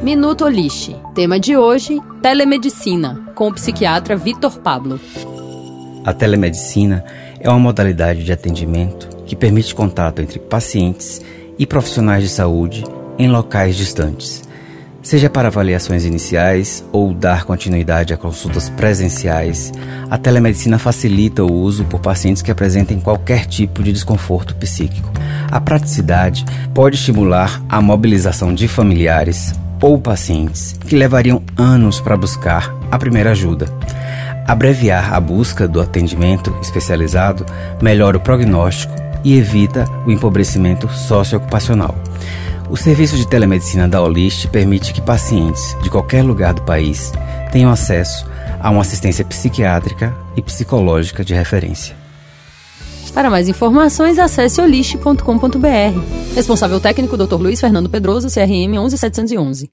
Minuto Olixe. Tema de hoje: telemedicina, com o psiquiatra Vitor Pablo. A telemedicina é uma modalidade de atendimento que permite contato entre pacientes e profissionais de saúde em locais distantes, seja para avaliações iniciais ou dar continuidade a consultas presenciais. A telemedicina facilita o uso por pacientes que apresentem qualquer tipo de desconforto psíquico. A praticidade pode estimular a mobilização de familiares ou pacientes que levariam anos para buscar a primeira ajuda. Abreviar a busca do atendimento especializado melhora o prognóstico e evita o empobrecimento socioocupacional. O serviço de telemedicina da Olist permite que pacientes de qualquer lugar do país tenham acesso a uma assistência psiquiátrica e psicológica de referência. Para mais informações, acesse olist.com.br. Responsável técnico Dr. Luiz Fernando Pedroso, CRM 11711.